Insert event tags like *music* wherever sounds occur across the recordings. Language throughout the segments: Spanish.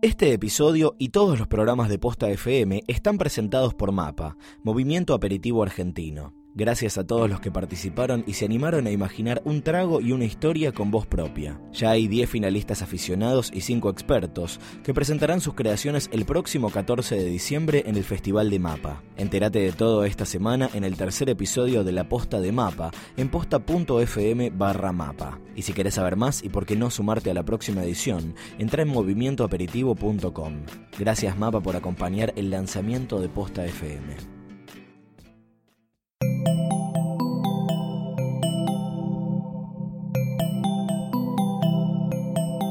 Este episodio y todos los programas de Posta FM están presentados por MAPA, Movimiento Aperitivo Argentino. Gracias a todos los que participaron y se animaron a imaginar un trago y una historia con voz propia. Ya hay 10 finalistas aficionados y 5 expertos que presentarán sus creaciones el próximo 14 de diciembre en el Festival de Mapa. Entérate de todo esta semana en el tercer episodio de La Posta de Mapa en posta.fm barra mapa. Y si querés saber más y por qué no sumarte a la próxima edición, entra en movimientoaperitivo.com. Gracias Mapa por acompañar el lanzamiento de Posta FM.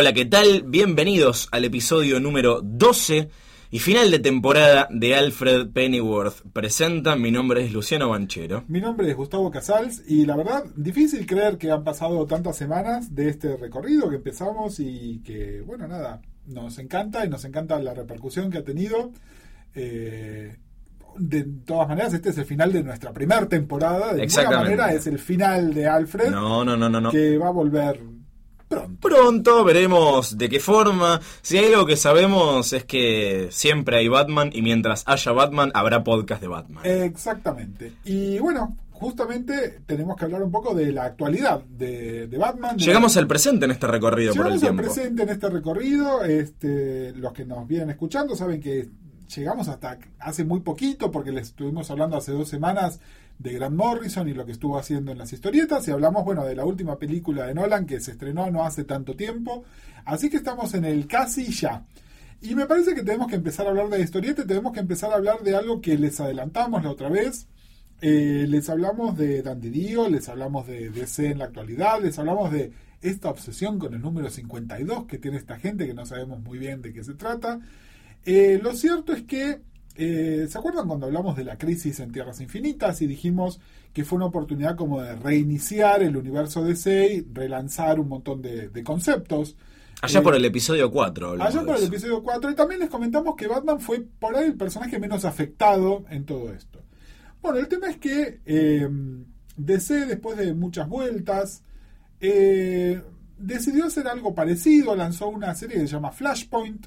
Hola, ¿qué tal? Bienvenidos al episodio número 12 y final de temporada de Alfred Pennyworth presenta. Mi nombre es Luciano Banchero. Mi nombre es Gustavo Casals y la verdad, difícil creer que han pasado tantas semanas de este recorrido que empezamos y que, bueno, nada, nos encanta y nos encanta la repercusión que ha tenido. Eh, de todas maneras, este es el final de nuestra primera temporada. De alguna manera es el final de Alfred, No, no, no, no, no. que va a volver pronto. Pronto veremos de qué forma. Si hay algo que sabemos es que siempre hay Batman y mientras haya Batman habrá podcast de Batman. Exactamente. Y bueno, justamente tenemos que hablar un poco de la actualidad de, de Batman. de Llegamos al presente en este recorrido por el Llegamos al presente en este recorrido. Este, los que nos vienen escuchando saben que llegamos hasta hace muy poquito, porque les estuvimos hablando hace dos semanas de Grant Morrison y lo que estuvo haciendo en las historietas. Y hablamos, bueno, de la última película de Nolan que se estrenó no hace tanto tiempo. Así que estamos en el casi ya. Y me parece que tenemos que empezar a hablar de historietas, tenemos que empezar a hablar de algo que les adelantamos la otra vez. Eh, les hablamos de Dandy les hablamos de DC en la actualidad, les hablamos de esta obsesión con el número 52 que tiene esta gente que no sabemos muy bien de qué se trata. Eh, lo cierto es que, eh, ¿se acuerdan cuando hablamos de la crisis en Tierras Infinitas y dijimos que fue una oportunidad como de reiniciar el universo DC y relanzar un montón de, de conceptos? Allá Eh, por el episodio 4. hablamos Allá por el episodio 4. Y también les comentamos que Batman fue por ahí el personaje menos afectado en todo esto. Bueno, el tema es que eh, DC, después de muchas vueltas, eh, decidió hacer algo parecido. Lanzó una serie que se llama Flashpoint.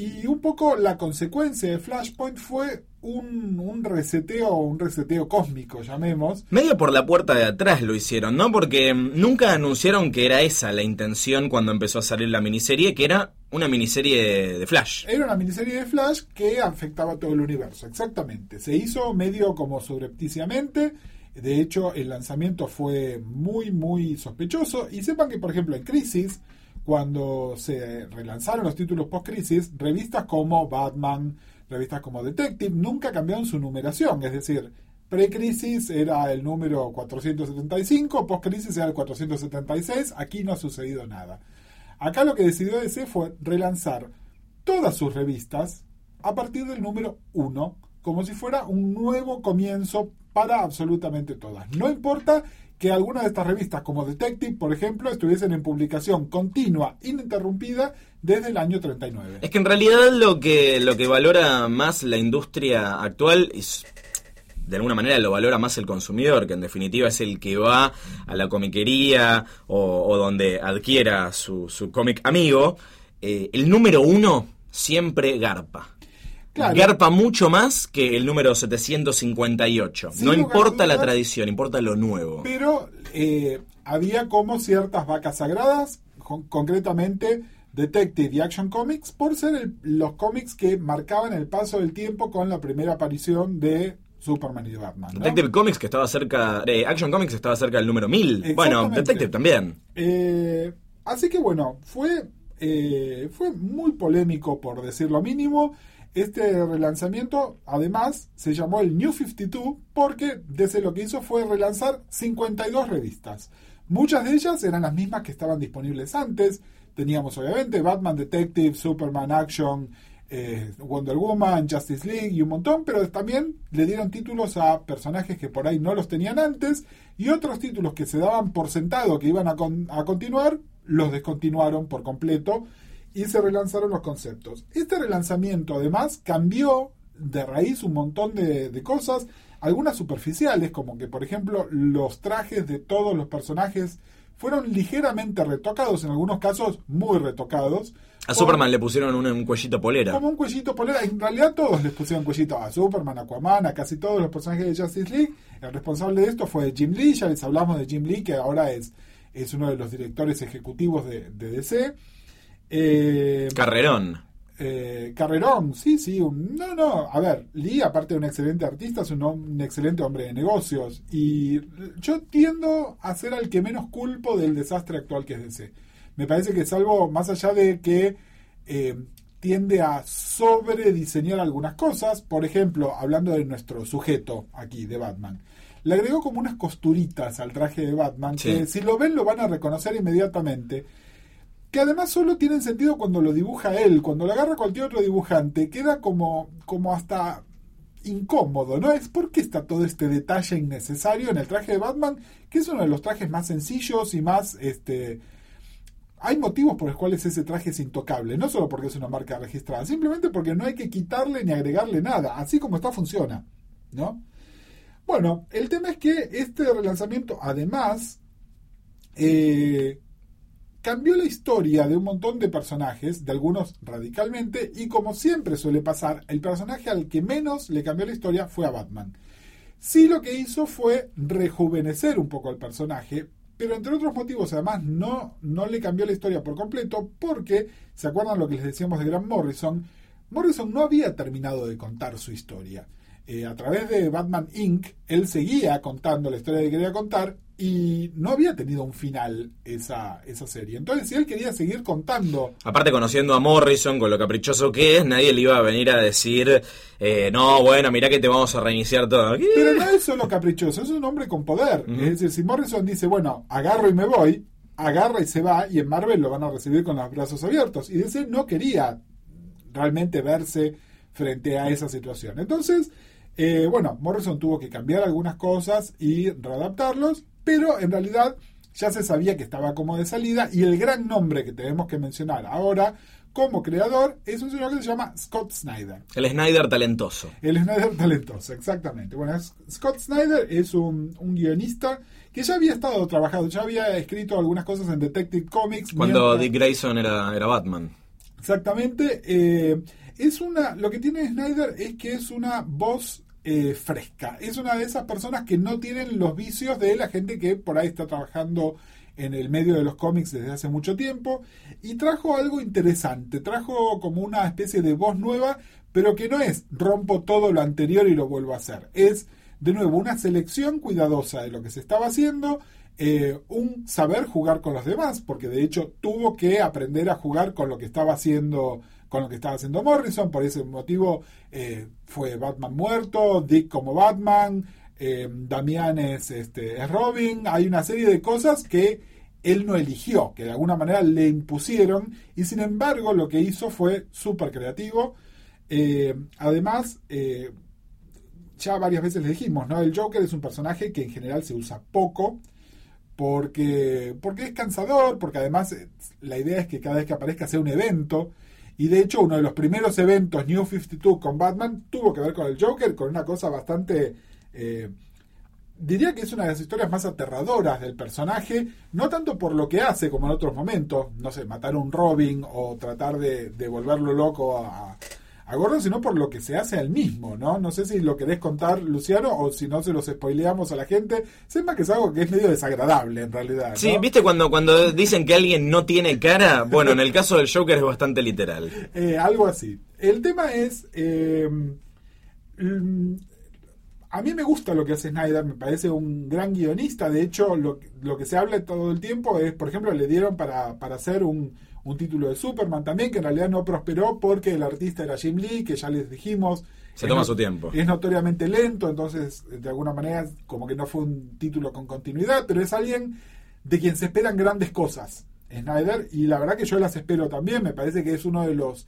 Y un poco la consecuencia de Flashpoint fue un, un reseteo, un reseteo cósmico, llamemos. Medio por la puerta de atrás lo hicieron, ¿no? Porque mm, nunca anunciaron que era esa la intención cuando empezó a salir la miniserie, que era una miniserie de, Flash. Era una miniserie de Flash que afectaba a todo el universo, exactamente. Se hizo medio como subrepticiamente. De hecho, el lanzamiento fue muy, muy sospechoso. Y sepan que, por ejemplo, en Crisis, cuando se relanzaron los títulos post-Crisis, revistas como Batman, revistas como Detective, nunca cambiaron su numeración. Es decir, pre-Crisis era el número 475, post-Crisis era el 476. Aquí no ha sucedido nada. Acá lo que decidió DC fue relanzar todas sus revistas a partir del número 1, como si fuera un nuevo comienzo para absolutamente todas. No importa que algunas de estas revistas, como Detective, por ejemplo, estuviesen en publicación continua, ininterrumpida, desde el año 39. Es que en realidad lo que, lo que valora más la industria actual es de alguna manera lo valora más el consumidor, que en definitiva es el que va a la comiquería o, o donde adquiera su, su cómic amigo. Eh, el número uno siempre garpa. Claro. Garpa mucho más que el número 758. Sin no importa la tradición, importa lo nuevo. Pero eh, había como ciertas vacas sagradas, con- concretamente Detective y Action Comics, por ser el- los cómics que marcaban el paso del tiempo con la primera aparición de Superman y Batman. ¿no? Detective Comics que estaba cerca, eh, Action Comics estaba cerca del número 1000. Bueno. Detective también. Eh, así que bueno, fue, fue muy polémico por decir lo mínimo. Este relanzamiento, además, se llamó el New 52 porque desde lo que hizo fue relanzar 52 revistas. Muchas de ellas eran las mismas que estaban disponibles antes. Teníamos obviamente Batman Detective, Superman Action, eh, Wonder Woman, Justice League y un montón, pero también le dieron títulos a personajes que por ahí no los tenían antes y otros títulos que se daban por sentado que iban a, con- a continuar, los descontinuaron por completo y se relanzaron los conceptos. Este relanzamiento además cambió de raíz un montón de, de cosas, algunas superficiales, como que por ejemplo los trajes de todos los personajes fueron ligeramente retocados, en algunos casos muy retocados. A Por- Superman le pusieron un, un cuellito polera. como un cuellito polera. En realidad todos les pusieron cuellito a Superman, a Aquaman, a casi todos los personajes de Justice League. El responsable de esto fue Jim Lee, ya les hablamos de Jim Lee, que ahora es, es uno de los directores ejecutivos de, de DC. Eh, Carrerón. eh, Carrerón, sí, sí. un- no, no. A ver, Lee, aparte de un excelente artista, es un, excelente hombre de negocios. Y yo tiendo a ser al que menos culpo del desastre actual que es DC. Me parece que es algo más allá de que eh, tiende a sobrediseñar algunas cosas. Por ejemplo, hablando de nuestro sujeto aquí, de Batman. Le agregó como unas costuritas al traje de Batman Sí. que si lo ven lo van a reconocer inmediatamente que además solo tienen sentido cuando lo dibuja él, cuando lo agarra cualquier otro dibujante, queda como, como hasta incómodo, ¿no? Es porque está todo este detalle innecesario en el traje de Batman, que es uno de los trajes más sencillos y más, este... Hay motivos por los cuales ese traje es intocable, no solo porque es una marca registrada, simplemente porque no hay que quitarle ni agregarle nada, así como está funciona, ¿no? Bueno, el tema es que este relanzamiento además eh, cambió la historia de un montón de personajes, de algunos radicalmente, y como siempre suele pasar, el personaje al que menos le cambió la historia fue a Batman. Sí lo que hizo fue rejuvenecer un poco al personaje, pero entre otros motivos además no, no le cambió la historia por completo porque, ¿se acuerdan lo que les decíamos de Grant Morrison? Morrison no había terminado de contar su historia. Eh, a través de Batman Inc., él seguía contando la historia que quería contar y no había tenido un final esa, esa serie. Entonces, si él quería seguir contando Aparte, conociendo a Morrison, con lo caprichoso que es, nadie le iba a venir a decir, eh, no, bueno, mirá que te vamos a reiniciar todo. ¿Qué? Pero no es solo caprichoso, es un hombre con poder. Es decir, si Morrison dice, bueno, agarro y me voy, agarra y se va, y en Marvel lo van a recibir con los brazos abiertos. Y DC no quería realmente verse frente a esa situación. Entonces, eh, bueno, Morrison tuvo que cambiar algunas cosas y readaptarlos, pero en realidad ya se sabía que estaba como de salida y el gran nombre que tenemos que mencionar ahora como creador es un señor que se llama Scott Snyder. El Snyder talentoso. El Snyder talentoso, exactamente. Bueno, Scott Snyder es un, un guionista que ya había estado trabajando, ya había escrito algunas cosas en Detective Comics. Cuando mientras- Dick Grayson era, era Batman. Exactamente. eh, es una. Lo que tiene Snyder es que es una voz eh, fresca. Es una de esas personas que no tienen los vicios de la gente que por ahí está trabajando en el medio de los cómics desde hace mucho tiempo. Y trajo algo interesante. Trajo como una especie de voz nueva, pero que no es rompo todo lo anterior y lo vuelvo a hacer. Es, de nuevo, una selección cuidadosa de lo que se estaba haciendo eh, un saber jugar con los demás, porque de hecho tuvo que aprender a jugar con lo que estaba haciendo con lo que estaba haciendo Morrison, por ese motivo eh, fue Batman muerto, Dick como Batman, eh, Damián es, este, es Robin, hay una serie de cosas que él no eligió, que de alguna manera le impusieron, y sin embargo lo que hizo fue súper creativo. Eh, además, eh, ya varias veces le dijimos, ¿no? El Joker es un personaje que en general se usa poco, porque, porque es cansador, porque además la idea es que cada vez que aparezca sea un evento. Y de hecho, uno de los primeros eventos New 52 con Batman tuvo que ver con el Joker, con una cosa bastante. eh, diría que es una de las historias más aterradoras del personaje, no tanto por lo que hace como en otros momentos, no sé, matar a un Robin o tratar de, de volverlo loco a, a Gordon, sino por lo que se hace al mismo, ¿no? No sé si lo querés contar, Luciano, o si no se los spoileamos a la gente. Sepa que es algo que es medio desagradable en realidad. ¿no? Sí, ¿viste cuando, cuando dicen que alguien no tiene cara? Bueno, en el caso del Joker es bastante literal. *laughs* Eh, algo así. El tema es. eh, mm, a mí me gusta lo que hace Snyder, me parece un gran guionista. De hecho, lo, lo que se habla todo el tiempo es, por ejemplo, le dieron para, para hacer un, un título de Superman también, que en realidad no prosperó porque el artista era Jim Lee, que ya les dijimos. Se toma no- su tiempo. Es notoriamente lento, entonces, de alguna manera, como que no fue un título con continuidad, pero es alguien de quien se esperan grandes cosas, Snyder, y la verdad que yo las espero también. Me parece que es uno de los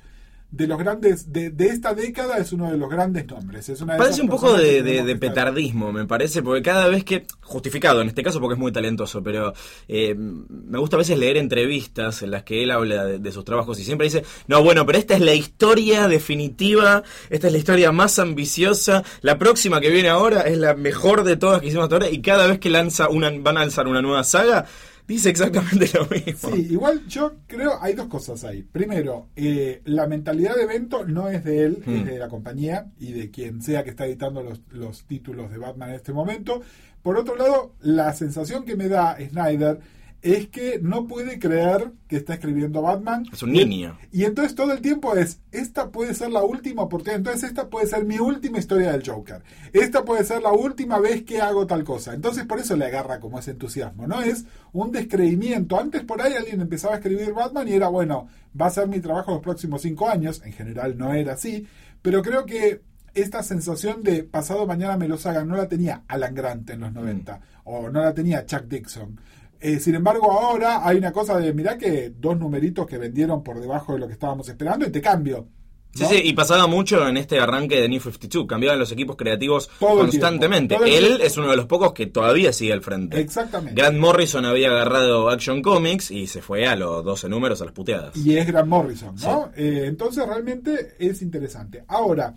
de los grandes de, de esta década es uno de los grandes nombres es una de Parece un poco de, de- petardismo, me parece, porque cada vez que, justificado en este caso porque es muy talentoso, pero eh, me gusta a veces leer entrevistas en las que él habla de, de sus trabajos y siempre dice, no, bueno, pero esta es la historia definitiva, esta es la historia más ambiciosa, la próxima que viene ahora es la mejor de todas que hicimos hasta ahora y cada vez que lanza una, van a lanzar una nueva saga, dice exactamente lo mismo. Sí, igual yo creo hay dos cosas ahí. Primero, eh, la mentalidad de evento no es de él, es Hmm. de la compañía y de quien sea que está editando los, los títulos de Batman en este momento. Por otro lado, la sensación que me da Snyder es que no puede creer que está escribiendo Batman. Es un niño. Y entonces todo el tiempo es, esta puede ser la última oportunidad, entonces esta puede ser mi última historia del Joker, esta puede ser la última vez que hago tal cosa. Entonces por eso le agarra como ese entusiasmo, ¿no? Es un descreimiento. Antes por ahí alguien empezaba a escribir Batman y era, bueno, va a ser mi trabajo los próximos cinco años, en general no era así, pero creo que esta sensación de pasado mañana me lo hagan no la tenía Alan Grant en los 90 o no la tenía Chuck Dixon. Eh, sin embargo, ahora hay una cosa de, mirá que dos numeritos que vendieron por debajo de lo que estábamos esperando y te cambio. Sí, ¿no? sí, y pasaba mucho en este arranque de New 52. Cambiaban los equipos creativos Todo constantemente. Él es uno de los pocos que todavía sigue al frente. Exactamente. Grant Morrison había agarrado Action Comics y se fue a los 12 números, a las puteadas. Y es Grant Morrison, ¿no? Eh, entonces realmente es interesante. Ahora,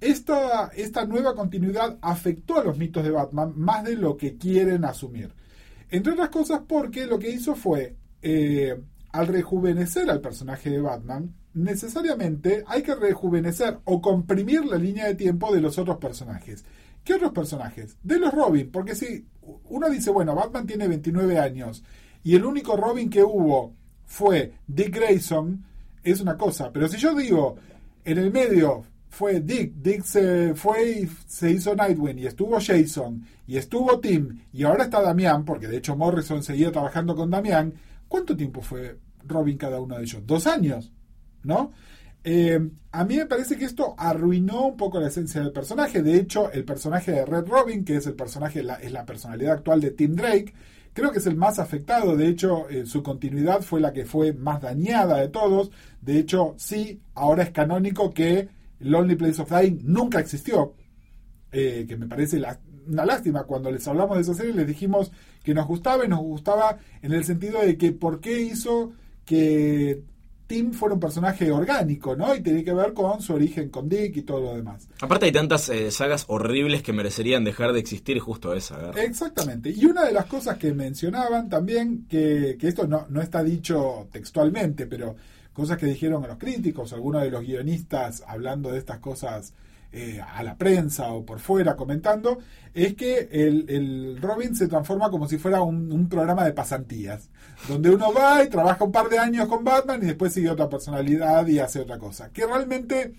esta, esta nueva continuidad afectó a los mitos de Batman más de lo que quieren asumir. Entre otras cosas porque lo que hizo fue, eh, al rejuvenecer al personaje de Batman, necesariamente hay que rejuvenecer o comprimir la línea de tiempo de los otros personajes. ¿Qué otros personajes? De los Robin, porque si uno dice, bueno, Batman tiene 29 años y el único Robin que hubo fue Dick Grayson, es una cosa, pero si yo digo, en el medio fue Dick, Dick se fue y se hizo Nightwing y estuvo Jason y estuvo Tim y ahora está Damián, porque de hecho Morrison seguía trabajando con Damián, ¿cuánto tiempo fue Robin cada uno de ellos? Dos años, ¿no? Eh, a mí me parece que esto arruinó un poco la esencia del personaje. De hecho, el personaje de Red Robin, que es el personaje, la, es la personalidad actual de Tim Drake, creo que es el más afectado. De hecho, eh, su continuidad fue la que fue más dañada de todos. De hecho, sí, ahora es canónico que Lonely Place of Dying nunca existió. Eh, que me parece la- una lástima. Cuando les hablamos de esa serie, les dijimos que nos gustaba y nos gustaba en el sentido de que por qué hizo que Tim fuera un personaje orgánico, ¿no? Y tenía que ver con su origen con Dick y todo lo demás. Aparte hay tantas eh, sagas horribles que merecerían dejar de existir justo esa. agarra. Exactamente. Y una de las cosas que mencionaban también, que, que esto no, no está dicho textualmente, pero cosas que dijeron a los críticos, algunos de los guionistas hablando de estas cosas eh, a la prensa o por fuera comentando, es que el, el Robin se transforma como si fuera un, un programa de pasantías, donde uno va y trabaja un par de años con Batman y después sigue otra personalidad y hace otra cosa. Que realmente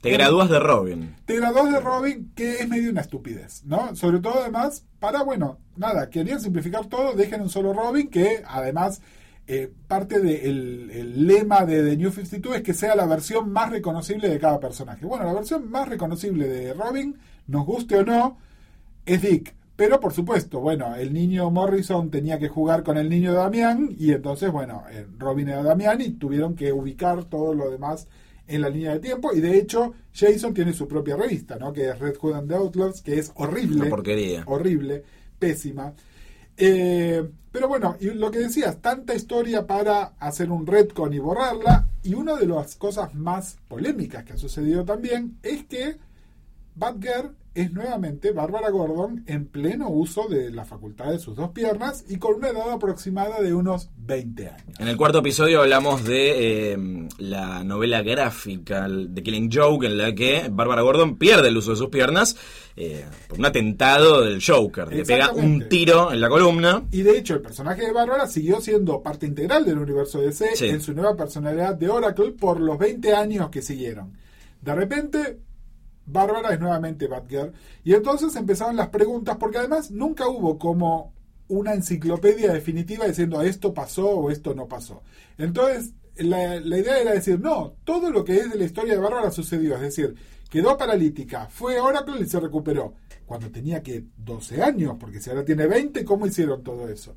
Te gradúas de Robin. te graduás de Robin, que es medio una estupidez, ¿no? Sobre todo además, para, bueno, nada, querían simplificar todo, dejen un solo Robin, que además eh, parte del el lema de The New 52 es que sea la versión más reconocible de cada personaje. Bueno, la versión más reconocible de Robin, nos guste o no, es Dick. Pero por supuesto, bueno, el niño Morrison tenía que jugar con el niño Damián y entonces, bueno, eh, Robin era Damián y tuvieron que ubicar todo lo demás en la línea de tiempo y de hecho Jason tiene su propia revista, ¿no? Que es Red Hood and the Outlaws, que es horrible. Una porquería. Horrible, pésima. Eh, pero bueno, y lo que decías, tanta historia para hacer un retcon y borrarla. Y una de las cosas más polémicas que ha sucedido también es que Batgirl es nuevamente Bárbara Gordon en pleno uso de la facultad de sus dos piernas y con una edad aproximada de unos 20 años. En el cuarto episodio hablamos de eh, la novela gráfica de Killing Joke, en la que Bárbara Gordon pierde el uso de sus piernas eh, por un atentado del Joker. Le pega un tiro en la columna. Y de hecho, el personaje de Bárbara siguió siendo parte integral del universo DC Sí. en su nueva personalidad de Oracle por los 20 años que siguieron. De repente, Bárbara es nuevamente Batgirl. Y entonces empezaron las preguntas, porque además nunca hubo como una enciclopedia definitiva diciendo esto pasó o esto no pasó. Entonces, la, la idea era decir, no, todo lo que es de la historia de Bárbara sucedió. Es decir, quedó paralítica, fue Oracle y se recuperó. Cuando tenía que 12 años, porque si ahora tiene 20, ¿cómo hicieron todo eso?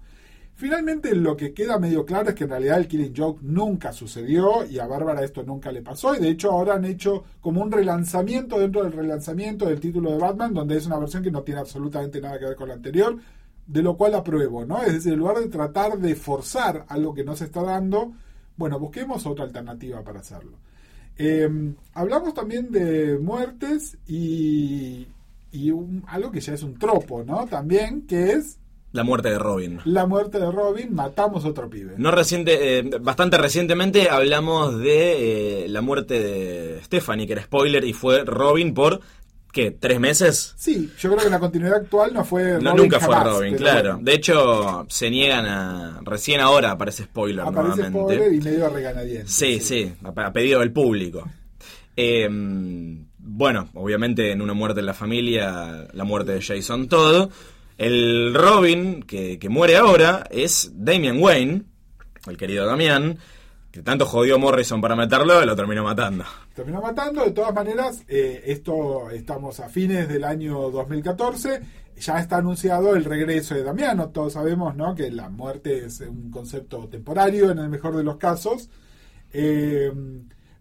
Finalmente lo que queda medio claro es que en realidad el Killing Joke nunca sucedió y a Bárbara esto nunca le pasó y de hecho ahora han hecho como un relanzamiento dentro del relanzamiento del título de Batman donde es una versión que no tiene absolutamente nada que ver con la anterior, de lo cual apruebo, ¿no? Es decir, en lugar de tratar de forzar algo que no se está dando, bueno, busquemos otra alternativa para hacerlo. Eh, hablamos también de muertes y, y algo que ya es un tropo, ¿no? También, que es La muerte de Robin. la muerte de Robin, matamos otro pibe. No reciente, eh, bastante recientemente hablamos de eh, la muerte de Stephanie, que era spoiler, y fue Robin por, ¿qué? ¿Tres meses? Sí, yo creo que la continuidad actual no fue No, Robin nunca fue Robin, claro. bueno, De hecho, se niegan a... Recién ahora aparece spoiler aparece nuevamente. spoiler y medio regañadientes. Sí, sí, a, a pedido del público. Eh, bueno, obviamente en una muerte en la familia, la muerte de Jason todo. El Robin que, muere ahora es Damian Wayne, el querido Damián, que tanto jodió Morrison para meterlo, lo terminó matando. Terminó matando, de todas maneras, eh, esto estamos a fines del año 2014, ya está anunciado el regreso de Damiano, todos sabemos ¿no? que la muerte es un concepto temporario en el mejor de los casos, Eh,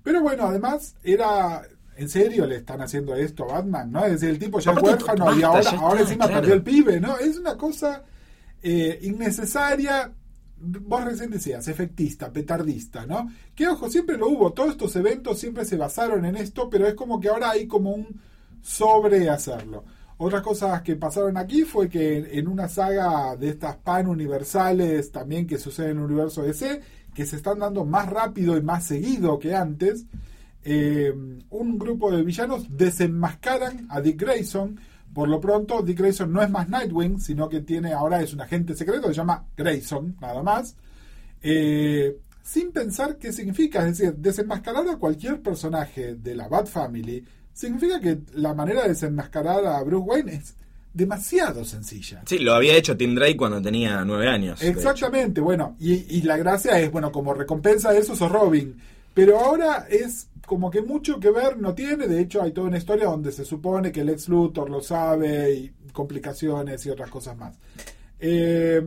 pero bueno, además era... En serio le están haciendo esto a Batman, ¿no? Es decir, el tipo ya es huérfano y ahora, ahora encima claro. perdió el pibe, ¿no? Es una cosa eh, innecesaria. Vos recién decías, efectista, petardista, ¿no? Que ojo, siempre lo hubo. Todos estos eventos siempre se basaron en esto, pero es como que ahora hay como un sobre hacerlo. Otras cosas que pasaron aquí fue que en una saga de estas pan universales también que sucede en el universo DC, que se están dando más rápido y más seguido que antes, eh, un grupo de villanos desenmascaran a Dick Grayson. Por lo pronto, Dick Grayson no es más Nightwing, sino que tiene ahora es un agente secreto, se llama Grayson, nada más. Eh, sin pensar qué significa, es decir, desenmascarar a cualquier personaje de la Bat Family significa que la manera de desenmascarar a Bruce Wayne es demasiado sencilla. Sí, lo había hecho Tim Drake cuando tenía nueve años. Exactamente, bueno, y, y la gracia es, bueno, como recompensa de eso sos Robin, pero ahora es como que mucho que ver no tiene, de hecho hay toda una historia donde se supone que el ex Luthor lo sabe y complicaciones y otras cosas más. Eh,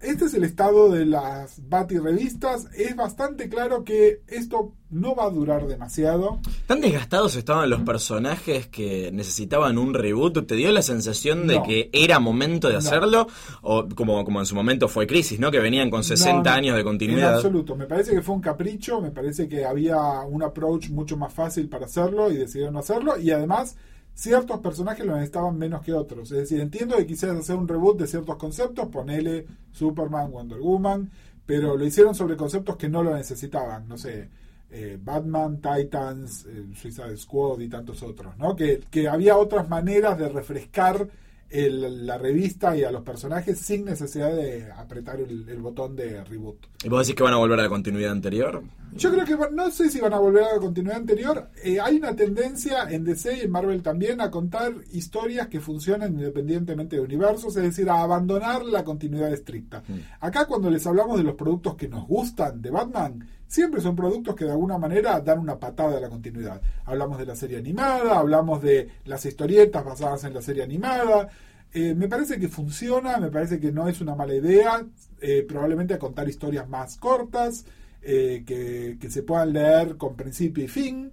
este es el estado de las Bati revistas. Es bastante claro que esto no va a durar demasiado. Tan desgastados estaban los personajes que necesitaban un reboot. ¿Te dio la sensación de No. que era momento de No. hacerlo? O como, como en su momento fue Crisis, ¿no? Que venían con 60 No, no, años de En continuidad. absoluto. Me parece que fue un capricho. Me parece que había un approach mucho más fácil para hacerlo y decidieron hacerlo. Y además, ciertos personajes lo necesitaban menos que otros. Es decir, entiendo que quisieras hacer un reboot de ciertos conceptos, ponele Superman, Wonder Woman, pero lo hicieron sobre conceptos que no lo necesitaban. No sé. eh, Batman, Titans, eh, Suicide Squad y tantos otros, ¿no? Que, que había otras maneras de refrescar el- la revista y a los personajes sin necesidad de apretar el, el botón de reboot. ¿Y vos decís que van a volver a la continuidad anterior? Yo creo que no sé si van a volver a la continuidad anterior. Eh, hay una tendencia en DC y en Marvel también a contar historias que funcionan independientemente de universos, es decir, a abandonar la continuidad estricta. Acá cuando les hablamos de los productos que nos gustan de Batman, siempre son productos que de alguna manera dan una patada a la continuidad. Hablamos de la serie animada, hablamos de las historietas basadas en la serie animada. Eh, me parece que funciona, me parece que no es una mala idea, eh, probablemente a contar historias más cortas, eh, que, se puedan leer con principio y fin,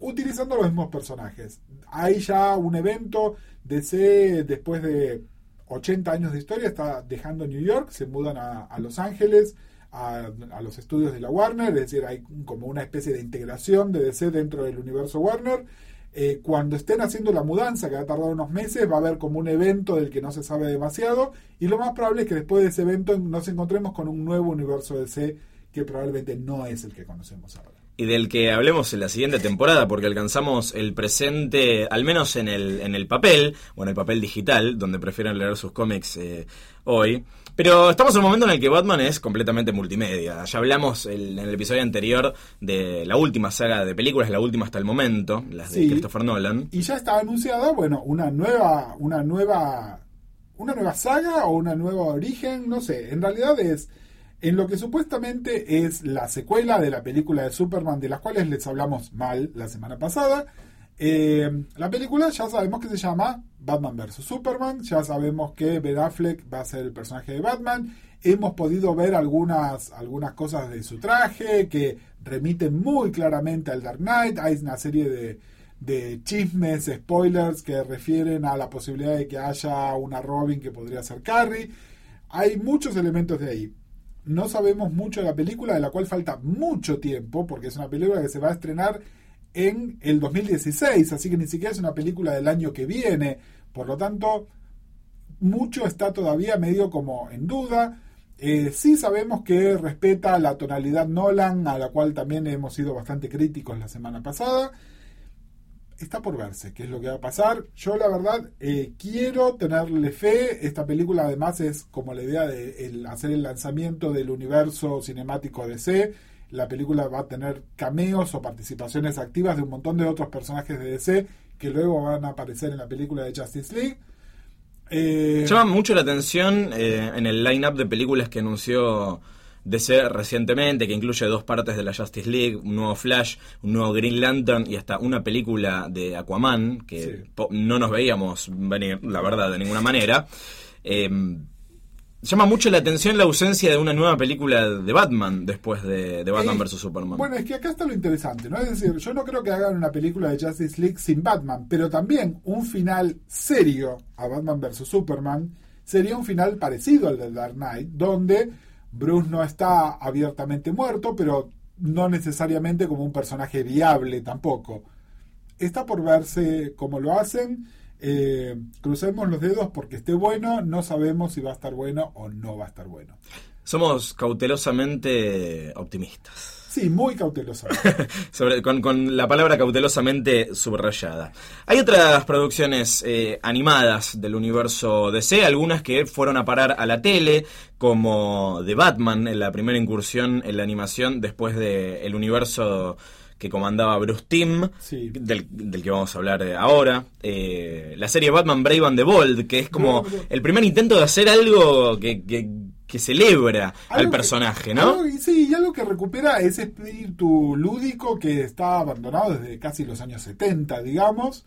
utilizando los mismos personajes. Hay ya un evento, DC después de 80 años de historia está dejando New York, se mudan a Los Ángeles, a, los estudios de la Warner, es decir, hay como una especie de integración de DC dentro del universo Warner. Eh, cuando estén haciendo la mudanza, que va a tardar unos meses, va a haber como un evento del que no se sabe demasiado, y lo más probable es que después de ese evento nos encontremos con un nuevo universo DC que probablemente no es el que conocemos ahora. Y del que hablemos en la siguiente temporada, porque alcanzamos el presente, al menos en el, en el papel, o en el papel digital, donde prefieren leer sus cómics eh, hoy. Pero estamos en un momento en el que Batman es completamente multimedia. Ya hablamos el- en el episodio anterior de la última saga de películas, la última hasta el momento, las de Sí. Christopher Nolan. Y ya está anunciada, bueno, una nueva, una nueva, una nueva saga o una nueva origen, no sé. En realidad es en lo que supuestamente es la secuela de la película de Superman, de las cuales les hablamos mal la semana pasada. Eh, la película ya sabemos que se llama Batman vs. Superman, ya sabemos que Ben Affleck va a ser el personaje de Batman. Hemos podido ver algunas, algunas cosas de su traje que remiten muy claramente al Dark Knight. Hay una serie de, de chismes, spoilers que refieren a la posibilidad de que haya una Robin que podría ser Carrie. Hay muchos elementos de ahí. No sabemos mucho de la película, de la cual falta mucho tiempo, porque es una película que se va a estrenar en el 2016, así que ni siquiera es una película del año que viene. Por lo tanto, mucho está todavía medio como en duda. Eh, sí sabemos que respeta la tonalidad Nolan, a la cual también hemos sido bastante críticos la semana pasada. Está por verse qué es lo que va a pasar. Yo la verdad eh, quiero tenerle fe. Esta película además es como la idea de el- hacer el lanzamiento del universo cinemático DC. La película va a tener cameos o participaciones activas de un montón de otros personajes de DC que luego van a aparecer en la película de Justice League. Eh, Llama mucho la atención eh, en el line-up de películas que anunció DC recientemente, que incluye dos partes de la Justice League, un nuevo Flash, un nuevo Green Lantern y hasta una película de Aquaman, que Sí. no nos veíamos venir, la verdad, de ninguna manera. Eh, llama mucho la atención la ausencia de una nueva película de Batman después de, de Batman vs. Superman. Bueno, es que acá está lo interesante, ¿no? Es decir, yo no creo que hagan una película de Justice League sin Batman, pero también un final serio a Batman vs. Superman sería un final parecido al del Dark Knight, donde Bruce no está abiertamente muerto, pero no necesariamente como un personaje viable tampoco. Está por verse cómo lo hacen. Eh, crucemos los dedos porque esté bueno. No sabemos si va a estar bueno o no va a estar bueno. Somos cautelosamente optimistas. Sí, muy cauteloso. *laughs* Sobre- con, con la palabra cautelosamente subrayada. Hay otras producciones eh, animadas del universo DC, algunas que fueron a parar a la tele, como The Batman, en la primera incursión en la animación después del universo que comandaba Bruce Timm, Sí. del, del que vamos a hablar eh, ahora. Eh, la serie Batman Brave and the Bold, que es como No, no. el primer intento de hacer algo que, que- que celebra al que- personaje, ¿no? algo sí, y algo que recupera ese espíritu lúdico que está abandonado desde casi los años 70, digamos.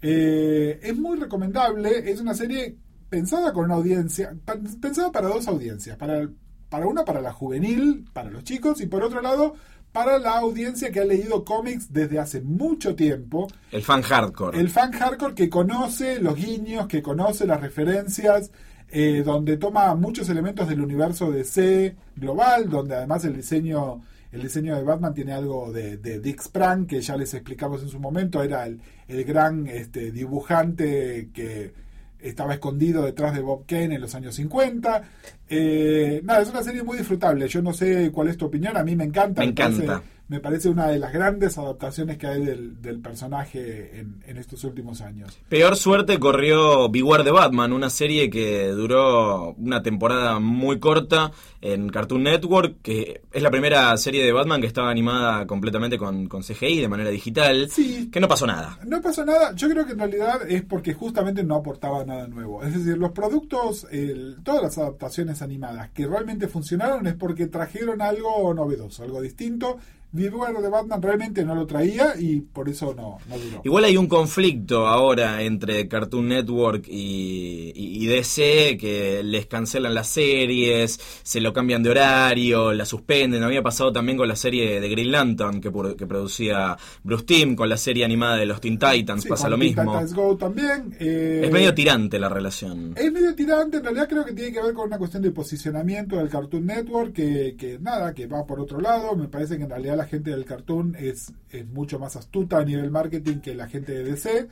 Eh, es muy recomendable, es una serie pensada con una audiencia, pensada para dos audiencias, para, para una para la juvenil, para los chicos, y por otro lado, para la audiencia que ha leído cómics desde hace mucho tiempo. El fan hardcore. El fan hardcore que conoce los guiños, que conoce las referencias, eh, donde toma muchos elementos del universo DC global, donde además el diseño, el diseño de Batman tiene algo de, de Dick Sprang, que ya les explicamos en su momento, era el, el gran este, dibujante que estaba escondido detrás de Bob Kane en los años 50. Eh, nada, es una serie muy disfrutable. Yo no sé cuál es tu opinión, a mí me encanta. Me encanta. Me parece una de las grandes adaptaciones que hay del, del personaje en, en estos últimos años. Peor suerte corrió Beware de Batman, una serie que duró una temporada muy corta en Cartoon Network, que es la primera serie de Batman que estaba animada completamente con, con CGI de manera digital, Sí. que no pasó nada. No pasó nada, yo creo que en realidad es porque justamente no aportaba nada nuevo. Es decir, los productos, el- todas las adaptaciones animadas que realmente funcionaron es porque trajeron algo novedoso, algo distinto. Beware de Batman realmente no lo traía y por eso no, no duró. Igual hay un conflicto ahora entre Cartoon Network y, y- y DC que les cancelan las series, se lo cambian de horario, la suspenden. Había pasado también con la serie de Green Lantern que, por- que producía Bruce Timm, con la serie animada de los Teen Titans, Sí, pasa con lo Teen mismo. Titans Go también. eh, Es medio tirante la relación. Es medio tirante, en realidad creo que tiene que ver con una cuestión de posicionamiento del Cartoon Network, que, que nada, que va por otro lado. Me parece que en realidad la gente del Cartoon es, es mucho más astuta a nivel marketing que la gente de DC.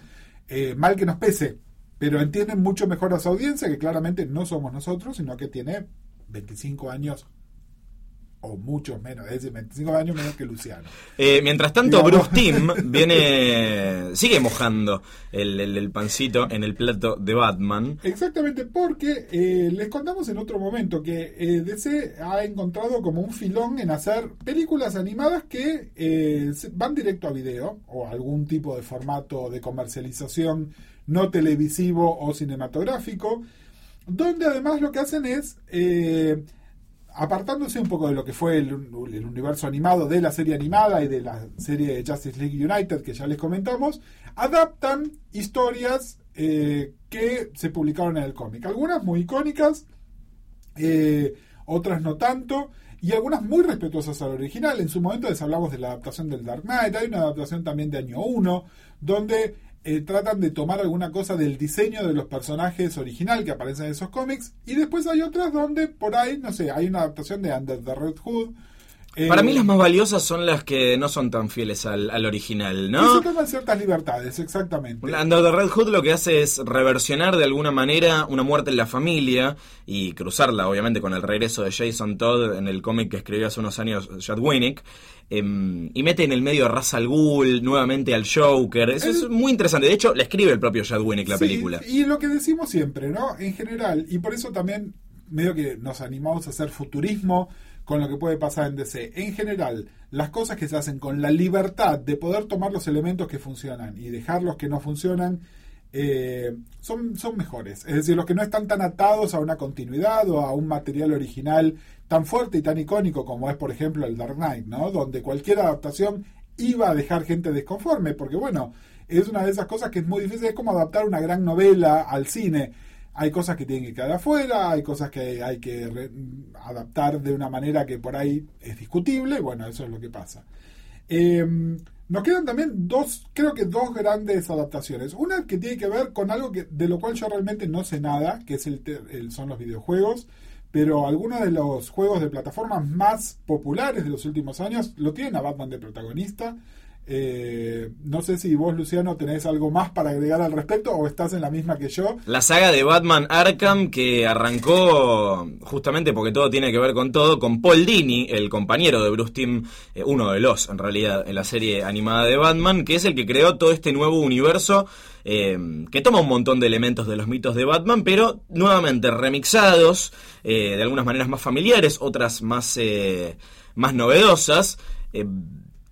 Eh, mal que nos pese, pero entienden mucho mejor a su audiencia, que claramente no somos nosotros, sino que tiene 25 años o muchos menos, es decir, 25 años menos que Luciano. Eh, mientras tanto, Digamos. Bruce Timm *laughs* viene. sigue mojando el, el- el pancito en el plato de Batman. Exactamente, porque eh, les contamos en otro momento que eh, DC ha encontrado como un filón en hacer películas animadas que van directo a video o algún tipo de formato de comercialización no televisivo o cinematográfico, donde además lo que hacen es, apartándose un poco de lo que fue el, universo animado de la serie animada y de la serie Justice League United que ya les comentamos, adaptan historias eh, que se publicaron en el cómic. Algunas muy icónicas, eh, otras no tanto, y algunas muy respetuosas al original. En su momento les hablamos de la adaptación del Dark Knight, hay una adaptación también de año 1, donde eh, tratan de tomar alguna cosa del diseño de los personajes original que aparecen en esos cómics, y después hay otras donde por ahí, no sé, hay una adaptación de Under the Red Hood. Eh, Para mí, las más valiosas son las que no son tan fieles al, al original, que ¿no? se toman ciertas libertades, exactamente. Under the Red Hood lo que hace es reversionar de alguna manera una muerte en la familia y cruzarla, obviamente, con el regreso de Jason Todd en el cómic que escribió hace unos años Chad Winnick. em, y mete en el medio a Ra's al Ghul, nuevamente al Joker. Eso es muy interesante. De hecho, la escribe el propio Chad Winnick la Sí, película. Y lo que decimos siempre, ¿no? En general, y por eso también medio que nos animamos a hacer futurismo con lo que puede pasar en DC. En general, las cosas que se hacen con la libertad de poder tomar los elementos que funcionan y dejar los que no funcionan, eh, son, son mejores. Es decir, los que no están tan atados a una continuidad o a un material original tan fuerte y tan icónico como es, por ejemplo, el Dark Knight, ¿no? Donde cualquier adaptación iba a dejar gente desconforme, porque bueno, es una de esas cosas que es muy difícil, es como adaptar una gran novela al cine. Hay cosas que tienen que quedar afuera, hay cosas que hay que adaptar de una manera que por ahí es discutible, bueno, eso es lo que pasa. Eh, nos quedan también dos, creo que dos grandes adaptaciones. Una que tiene que ver con algo que, de lo cual yo realmente no sé nada, que es el, el- son los videojuegos, pero algunos de los juegos de plataformas más populares de los últimos años lo tienen a Batman de protagonista. Eh, no sé si vos, Luciano, tenés algo más para agregar al respecto o estás en la misma que yo. La saga de Batman Arkham que arrancó justamente porque todo tiene que ver con todo, con Paul Dini, el compañero de Bruce Timm, eh, uno de los en realidad en la serie animada de Batman, que es el que creó todo este nuevo universo eh, que toma un montón de elementos de los mitos de Batman, pero nuevamente remixados, eh, de algunas maneras más familiares, otras más, más novedosas.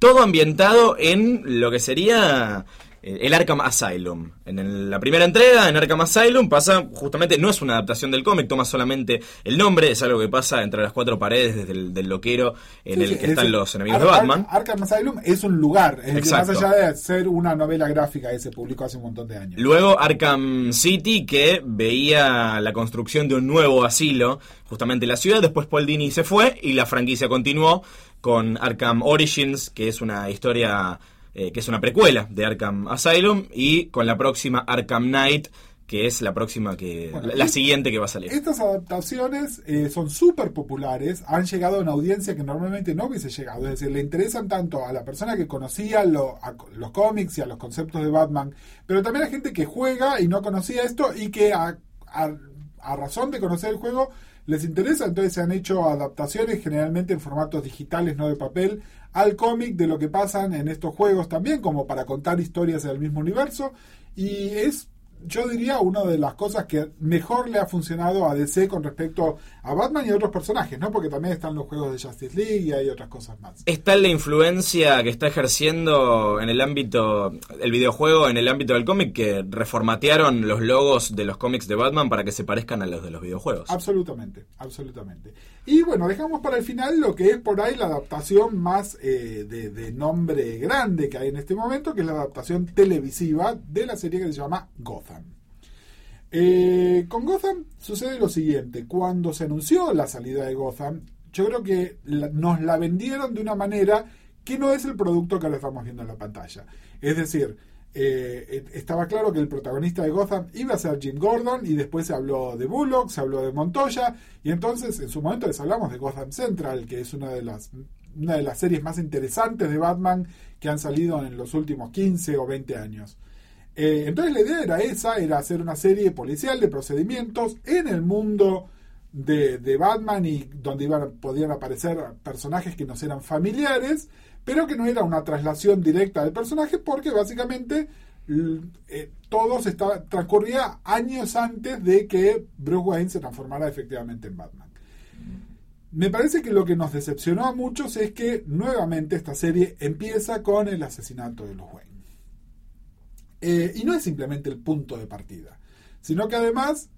Todo ambientado en lo que sería el Arkham Asylum. En el- la primera entrega, en Arkham Asylum, pasa justamente, no es una adaptación del cómic, toma solamente el nombre, es algo que pasa entre las cuatro paredes desde el, del loquero en Sí, el que es están los enemigos de Batman. Ar- Arkham Asylum es un lugar, es decir, más allá de ser una novela gráfica que se publicó hace un montón de años. Luego Arkham City, que veía la construcción de un nuevo asilo, justamente en la ciudad. Después Paul Dini se fue y la franquicia continuó con Arkham Origins, que es una historia, eh, que es una precuela de Arkham Asylum, y con la próxima Arkham Knight, que es la próxima que, Bueno, la, siguiente que va a salir. Estas adaptaciones eh, son súper populares, han llegado a una audiencia que normalmente no hubiese llegado, es decir, le interesan tanto a la persona que conocía lo- a los cómics y a los conceptos de Batman, pero también a gente que juega y no conocía esto y que a, a- a razón de conocer el juego les interesa, entonces se han hecho adaptaciones generalmente en formatos digitales, no de papel, al cómic de lo que pasan en estos juegos también, como para contar historias del mismo universo, y es yo diría una de las cosas que mejor le ha funcionado a DC con respecto a Batman y a otros personajes, ¿no? Porque también están los juegos de Justice League y hay otras cosas más. Es tal la influencia que está ejerciendo en el ámbito, el videojuego, en el ámbito del cómic, que reformatearon los logos de los cómics de Batman para que se parezcan a los de los videojuegos. Absolutamente, absolutamente. Y bueno, dejamos para el final lo que es por ahí la adaptación más eh, de, de nombre grande que hay en este momento, que es la adaptación televisiva de la serie que se llama Gotham. Eh, con Gotham sucede lo siguiente, cuando se anunció la salida de Gotham, yo creo que nos la vendieron de una manera que no es el producto que ahora estamos viendo en la pantalla. Es decir, eh, estaba claro que el protagonista de Gotham iba a ser Jim Gordon y después se habló de Bullock, se habló de Montoya y entonces en su momento les hablamos de Gotham Central, que es una de las una de las series más interesantes de Batman que han salido en los últimos 15 o 20 años. Eh, entonces la idea era esa, era hacer una serie policial de procedimientos en el mundo de, Batman y donde iban, podían aparecer personajes que nos eran familiares, pero que no era una traslación directa del personaje porque básicamente eh, todo transcurría años antes de que Bruce Wayne se transformara efectivamente en Batman. Me parece que lo que nos decepcionó a muchos es que nuevamente esta serie empieza con el asesinato de los Wayne. Eh, y no es simplemente el punto de partida, sino que además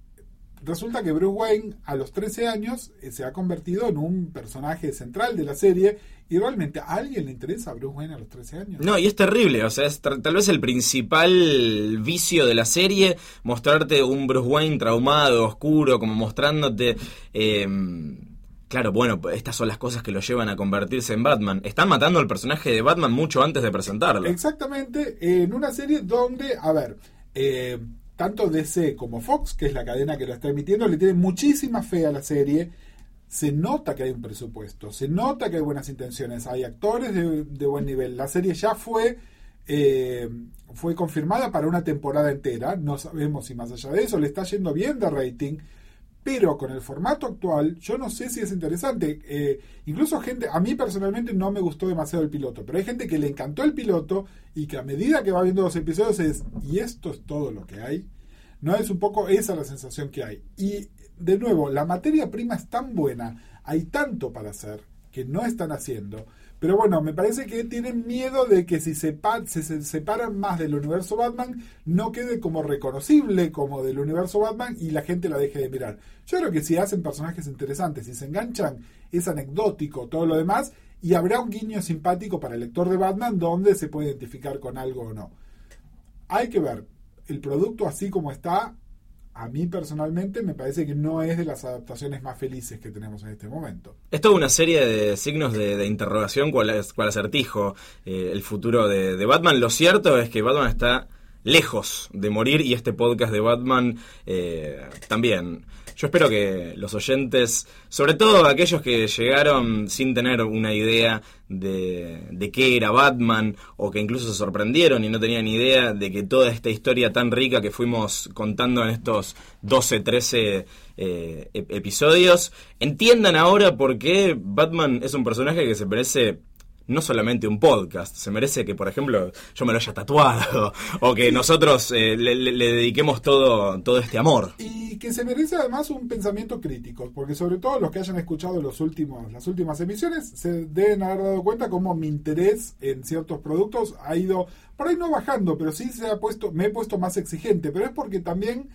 resulta que Bruce Wayne a los 13 años eh, se ha convertido en un personaje central de la serie y realmente a alguien le interesa a Bruce Wayne a los 13 años. No, y es terrible, o sea, es tal vez el principal vicio de la serie, mostrarte un Bruce Wayne traumado, oscuro, como mostrándote... eh, claro, bueno, estas son las cosas que lo llevan a convertirse en Batman. Están matando al personaje de Batman mucho antes de presentarlo. Exactamente, en una serie donde, a ver, eh, tanto DC como Fox, que es la cadena que lo está emitiendo, le tienen muchísima fe a la serie. Se nota que hay un presupuesto, se nota que hay buenas intenciones, hay actores de, de buen nivel. La serie ya fue, eh, fue confirmada para una temporada entera, no sabemos si más allá de eso le está yendo bien de rating. Pero con el formato actual, yo no sé si es interesante. Eh, incluso gente, a mí personalmente no me gustó demasiado el piloto, pero hay gente que le encantó el piloto y que a medida que va viendo los episodios es, ¿y esto es todo lo que hay? No es un poco esa la sensación que hay. Y de nuevo, la materia prima es tan buena, hay tanto para hacer que no están haciendo. Pero bueno, me parece que tienen miedo de que si se, se, se separan más del universo Batman, no quede como reconocible como del universo Batman y la gente la deje de mirar. Yo creo que si hacen personajes interesantes y se enganchan, es anecdótico todo lo demás y habrá un guiño simpático para el lector de Batman donde se puede identificar con algo o no. Hay que ver, el producto así como está, a mí personalmente me parece que no es de las adaptaciones más felices que tenemos en este momento. Es toda una serie de signos de, interrogación, cual, es- cual acertijo eh, el futuro de, de Batman. Lo cierto es que Batman está lejos de morir y este podcast de Batman eh, también. Yo espero que los oyentes, sobre todo aquellos que llegaron sin tener una idea de, de qué era Batman o que incluso se sorprendieron y no tenían idea de que toda esta historia tan rica que fuimos contando en estos 12, 13 eh, ep- episodios, entiendan ahora por qué Batman es un personaje que se merece no solamente un podcast, se merece que, por ejemplo, yo me lo haya tatuado *laughs* o que nosotros eh, le, dediquemos todo, todo este amor. Y que se merece además un pensamiento crítico, porque sobre todo los que hayan escuchado los últimos, las últimas emisiones se deben haber dado cuenta cómo mi interés en ciertos productos ha ido, por ahí no bajando, pero sí se ha puesto, me he puesto más exigente, pero es porque también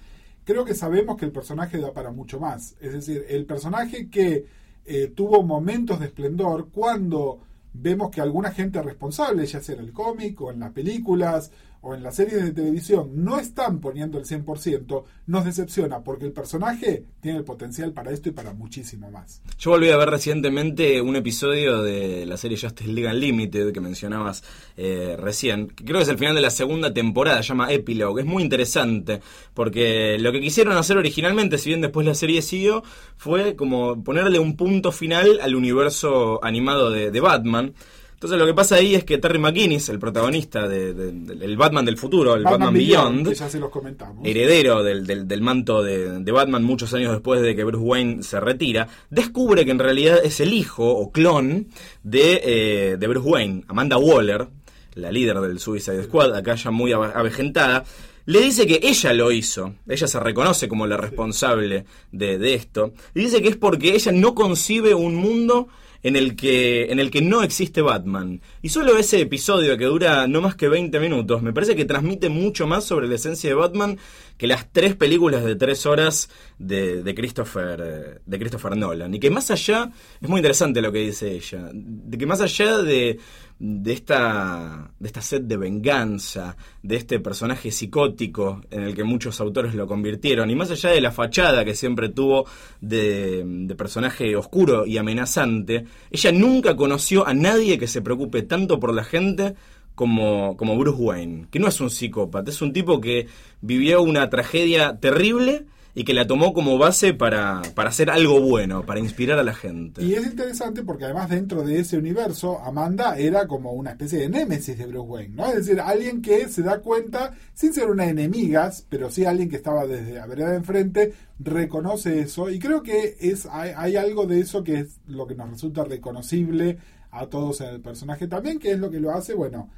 creo que sabemos que el personaje da para mucho más. Es decir, el personaje que eh, tuvo momentos de esplendor cuando vemos que alguna gente responsable, ya sea en el cómic o en las películas o en las series de televisión, no están poniendo el 100%, nos decepciona porque el personaje tiene el potencial para esto y para muchísimo más. Yo volví a ver recientemente un episodio de la serie Justice League Unlimited que mencionabas eh, recién, creo que es el final de la segunda temporada, se llama Epilogue, es muy interesante, porque lo que quisieron hacer originalmente, si bien después la serie siguió, fue como ponerle un punto final al universo animado de Batman. Entonces lo que pasa ahí es que Terry McGinnis, el protagonista de- de- del Batman del futuro, el Batman, Beyond, que ya se los comentamos. heredero del, del- del manto de, Batman muchos años después de que Bruce Wayne se retira, descubre que en realidad es el hijo o clon de, eh, de Bruce Wayne, Amanda Waller, la líder del Suicide Squad, acá ya muy ave- avejentada, le dice que ella lo hizo, ella se reconoce como la responsable de, de esto, y dice que es porque ella no concibe un mundo en el que en el que no existe Batman. Y solo ese episodio que dura no más que 20 minutos, me parece que transmite mucho más sobre la esencia de Batman que las tres películas de tres horas de, de Christopher de Christopher Nolan. Y que más allá, es muy interesante lo que dice ella, de que más allá de, de esta de esta sed de venganza, de este personaje psicótico en el que muchos autores lo convirtieron, y más allá de la fachada que siempre tuvo de, de personaje oscuro y amenazante, ella nunca conoció a nadie que se preocupe tanto por la gente como, como Bruce Wayne, que no es un psicópata, es un tipo que vivió una tragedia terrible y que la tomó como base para, para hacer algo bueno, para inspirar a la gente. Y es interesante porque además dentro de ese universo, Amanda era como una especie de némesis de Bruce Wayne, ¿no? Es decir, alguien que se da cuenta, sin ser una enemiga, pero sí alguien que estaba desde la vereda de enfrente, reconoce eso. Y creo que es hay, hay algo de eso que es lo que nos resulta reconocible a todos en el personaje también, que es lo que lo hace, bueno,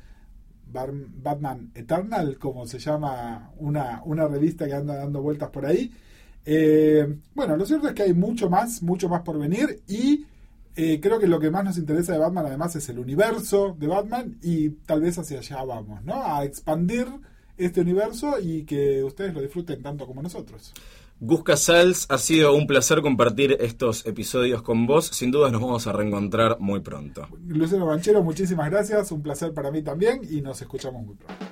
Batman Eternal, como se llama una, una revista que anda dando vueltas por ahí. Eh, bueno, lo cierto es que hay mucho más, mucho más por venir y eh, creo que lo que más nos interesa de Batman además es el universo de Batman y tal vez hacia allá vamos, ¿no? A expandir este universo y que ustedes lo disfruten tanto como nosotros. Gus Casals, ha sido un placer compartir estos episodios con vos. Sin duda nos vamos a reencontrar muy pronto. Luciano Banchero, muchísimas gracias, un placer para mí también y nos escuchamos muy pronto.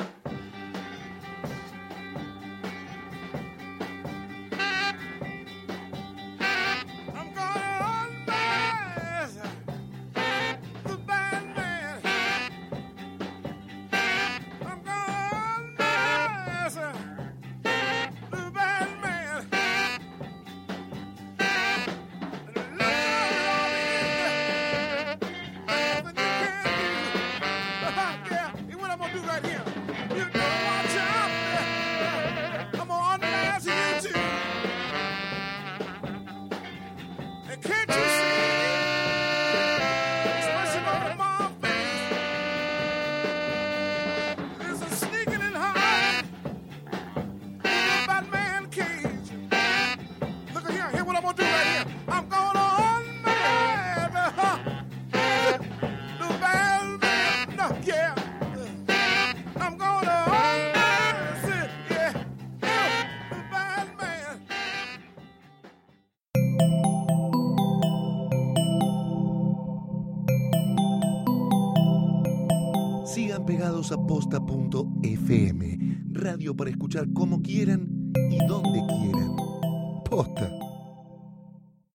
Para escuchar como quieran